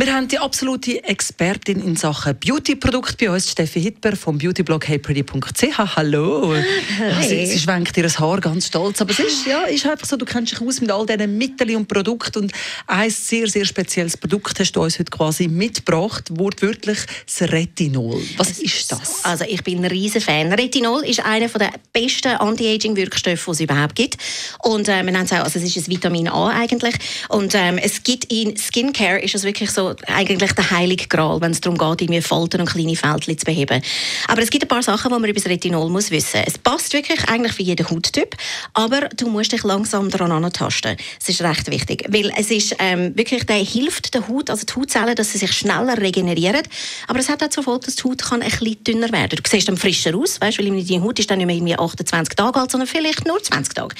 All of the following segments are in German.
Wir haben die absolute Expertin in Sachen Beauty-Produkte bei uns, Steffi Hitber vom Beautyblog heypretty.ch. Hallo. Hey. Sie, sie schwenkt ihr Haar ganz stolz. Aber es ist, ja, ist einfach so, du kennst dich aus mit all diesen Mitteln und Produkten. Und ein sehr, sehr spezielles Produkt hast du uns heute quasi mitgebracht. Wortwörtlich das Retinol. Was ist das? Also ich bin ein riesen Fan. Retinol ist einer der besten Anti-Aging-Wirkstoffe, die es überhaupt gibt. Und äh, wir nennen es auch, also es ist ein Vitamin A eigentlich. Und ähm, es gibt in Skincare ist es wirklich so eigentlich der heilige Gral, wenn es darum geht, irgendwie Falten und kleine Fältchen zu beheben. Aber es gibt ein paar Sachen, die man über das Retinol muss wissen. Es passt wirklich eigentlich für jeden Hauttyp, aber du musst dich langsam daran antasten. Das ist recht wichtig, weil es ist ähm, wirklich, der hilft der Haut, also die Hautzellen, dass sie sich schneller regenerieren. Aber es hat auch zur Folge, dass die Haut kann ein bisschen dünner werden. Du siehst dann frischer aus, weißt, weil deine Haut ist dann nicht mehr irgendwie 28 Tage alt, sondern vielleicht nur 20 Tage.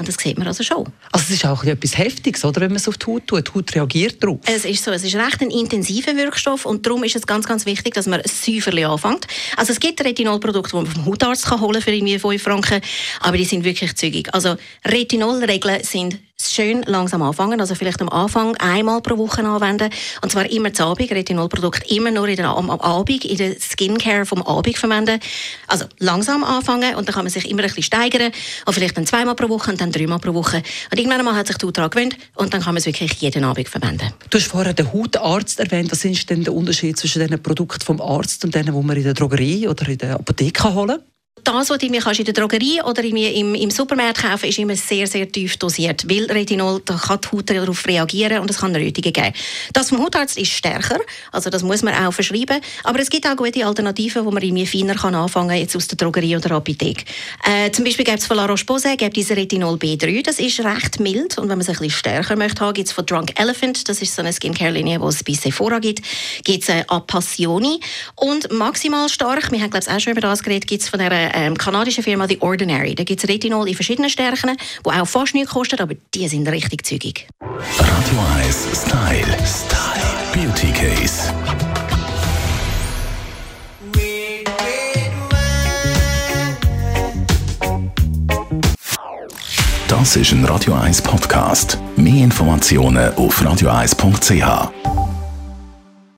Und das sieht man also schon. Also es ist auch etwas Heftiges, oder, wenn man es auf die Haut tut. Die Haut reagiert darauf. Es ist so, es ist recht ein intensiver Wirkstoff und darum ist es ganz, ganz wichtig, dass man säuferlich anfängt. Also es gibt Retinolprodukte, die man vom Hautarzt kann holen für irgendwie 5 Franken, aber die sind wirklich zügig. Also Retinolregeln sind schön langsam anfangen, also vielleicht am Anfang einmal pro Woche anwenden und zwar immer zu Abend, Retinolprodukt immer nur in der, am, am Abend, in der Skincare vom Abend verwenden. Also langsam anfangen und dann kann man sich immer ein bisschen steigern und vielleicht dann zweimal pro Woche und dann dreimal pro Woche und irgendwann mal hat sich die Haut gewöhnt und dann kann man es wirklich jeden Abend verwenden. Du hast vorher den Hautarzt erwähnt. Was ist denn der Unterschied zwischen den Produkten vom Arzt und denen, die man in der Drogerie oder in der Apotheke holen kann? Das, was du mir in der Drogerie oder im, im Supermarkt kaufen ist immer sehr, sehr tief dosiert. Weil Retinol, da kann die Haut darauf reagieren und es kann Rötungen geben. Das vom Hautarzt ist stärker, also das muss man auch verschreiben. Aber es gibt auch gute Alternativen, wo man irgendwie feiner kann anfangen jetzt aus der Drogerie oder Apotheke. Äh, zum Beispiel gibt es von La Roche-Posay diese Retinol B3, das ist recht mild und wenn man es ein bisschen stärker möchte haben, gibt es von Drunk Elephant, das ist so eine Skincare-Linie, die es bei Sephora gibt, gibt es äh, Appassioni und maximal stark, wir haben glaube ich auch schon über das geredet, gibt es von der ähm, kanadischen Firma The Ordinary. Da gibt es Retinol in verschiedenen Stärken, die auch fast nichts kosten, aber die sind richtig zügig. Radio 1 Style. Style. Beauty Case. Das ist ein Radio 1 Podcast. Mehr Informationen auf radio1.ch.